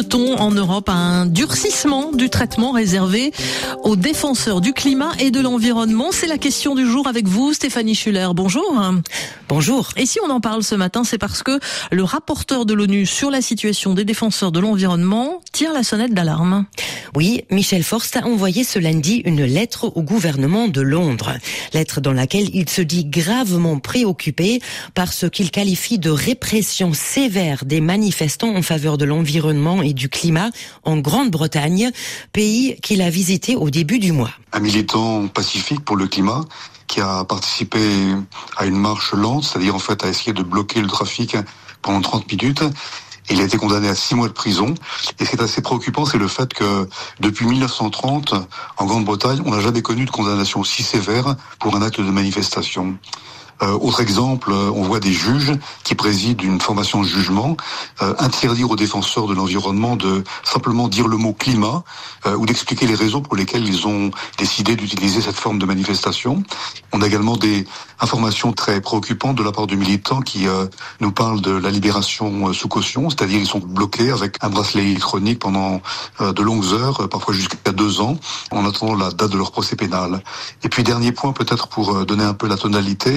Assiste-t-on en Europe à un durcissement du traitement réservé aux défenseurs du climat et de l'environnement C'est la question du jour avec vous, Stéphanie Schuller. Bonjour. Bonjour. Et si on en parle ce matin, c'est parce que le rapporteur de l'ONU sur la situation des défenseurs de l'environnement tire la sonnette d'alarme. Oui, Michel Forst a envoyé ce lundi une lettre au gouvernement de Londres. Lettre dans laquelle il se dit gravement préoccupé par ce qu'il qualifie de répression sévère des manifestants en faveur de l'environnement et du climat en Grande-Bretagne, pays qu'il a visité au début du mois. Un militant pacifique pour le climat qui a participé à une marche lente, c'est-à-dire en fait à essayer de bloquer le trafic pendant 30 minutes. Il a été condamné à six mois de prison. Et ce qui est assez préoccupant, c'est le fait que depuis 1930, en Grande-Bretagne, on n'a jamais connu de condamnation si sévère pour un acte de manifestation. Euh, autre exemple, euh, on voit des juges qui président une formation de jugement euh, interdire aux défenseurs de l'environnement de simplement dire le mot climat ou d'expliquer les raisons pour lesquelles ils ont décidé d'utiliser cette forme de manifestation. On a également des informations très préoccupantes de la part de militants qui nous parlent de la libération sous caution, c'est-à-dire ils sont bloqués avec un bracelet électronique pendant de longues heures, parfois jusqu'à deux ans, en attendant la date de leur procès pénal. Et puis dernier point peut-être pour donner un peu la tonalité,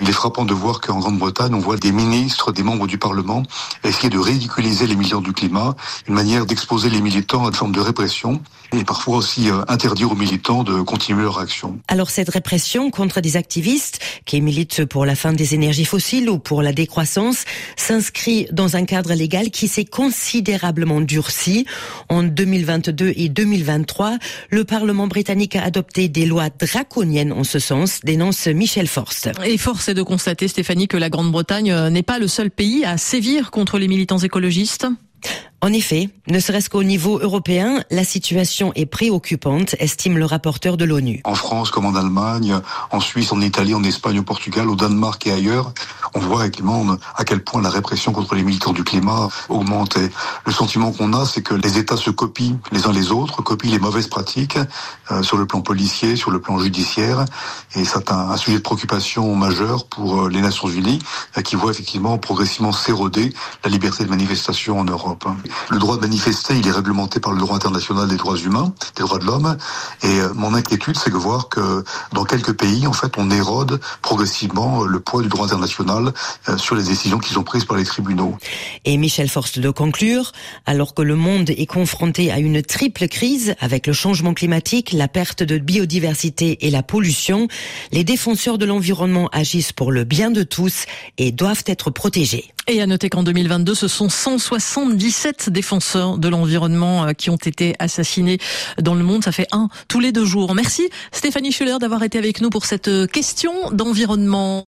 il est frappant de voir qu'en Grande-Bretagne, on voit des ministres, des membres du Parlement essayer de ridiculiser les militants du climat, une manière d'exposer les militants à une forme de répression et parfois aussi euh, interdire aux militants de continuer leur action. Alors cette répression contre des activistes qui militent pour la fin des énergies fossiles ou pour la décroissance s'inscrit dans un cadre légal qui s'est considérablement durci. En 2022 et 2023, le Parlement britannique a adopté des lois draconiennes en ce sens, dénonce Michel Forst. Et Forst c'est de constater, Stéphanie, que la Grande-Bretagne euh, n'est pas le seul pays à sévir contre les militants écologistes. En effet, ne serait-ce qu'au niveau européen, la situation est préoccupante, estime le rapporteur de l'ONU. En France comme en Allemagne, en Suisse, en Italie, en Espagne, au Portugal, au Danemark et ailleurs, on voit réellement à quel point la répression contre les militants du climat augmente. Et le sentiment qu'on a, c'est que les États se copient les uns les autres, copient les mauvaises pratiques euh, sur le plan policier, sur le plan judiciaire. Et c'est un, sujet de préoccupation majeur pour euh, les Nations Unies, euh, qui voient effectivement progressivement s'éroder la liberté de manifestation en Europe. Le droit de manifester, il est réglementé par le droit international des droits humains, des droits de l'homme. Et mon inquiétude, c'est de voir que dans quelques pays, en fait, on érode progressivement le poids du droit international euh, sur les décisions qui sont prises par les tribunaux. Et Michel Forst de conclure, alors que le monde est confronté à une triple crise avec le changement climatique, la perte de biodiversité et la pollution, les défenseurs de l'environnement agissent pour le bien de tous et doivent être protégés. Et à noter qu'en 2022, ce sont 177 défenseurs de l'environnement euh, qui ont été assassinés dans le monde. Ça fait un tous les deux jours. Merci Stéphanie Schuller d'avoir été avec nous pour cette question d'environnement.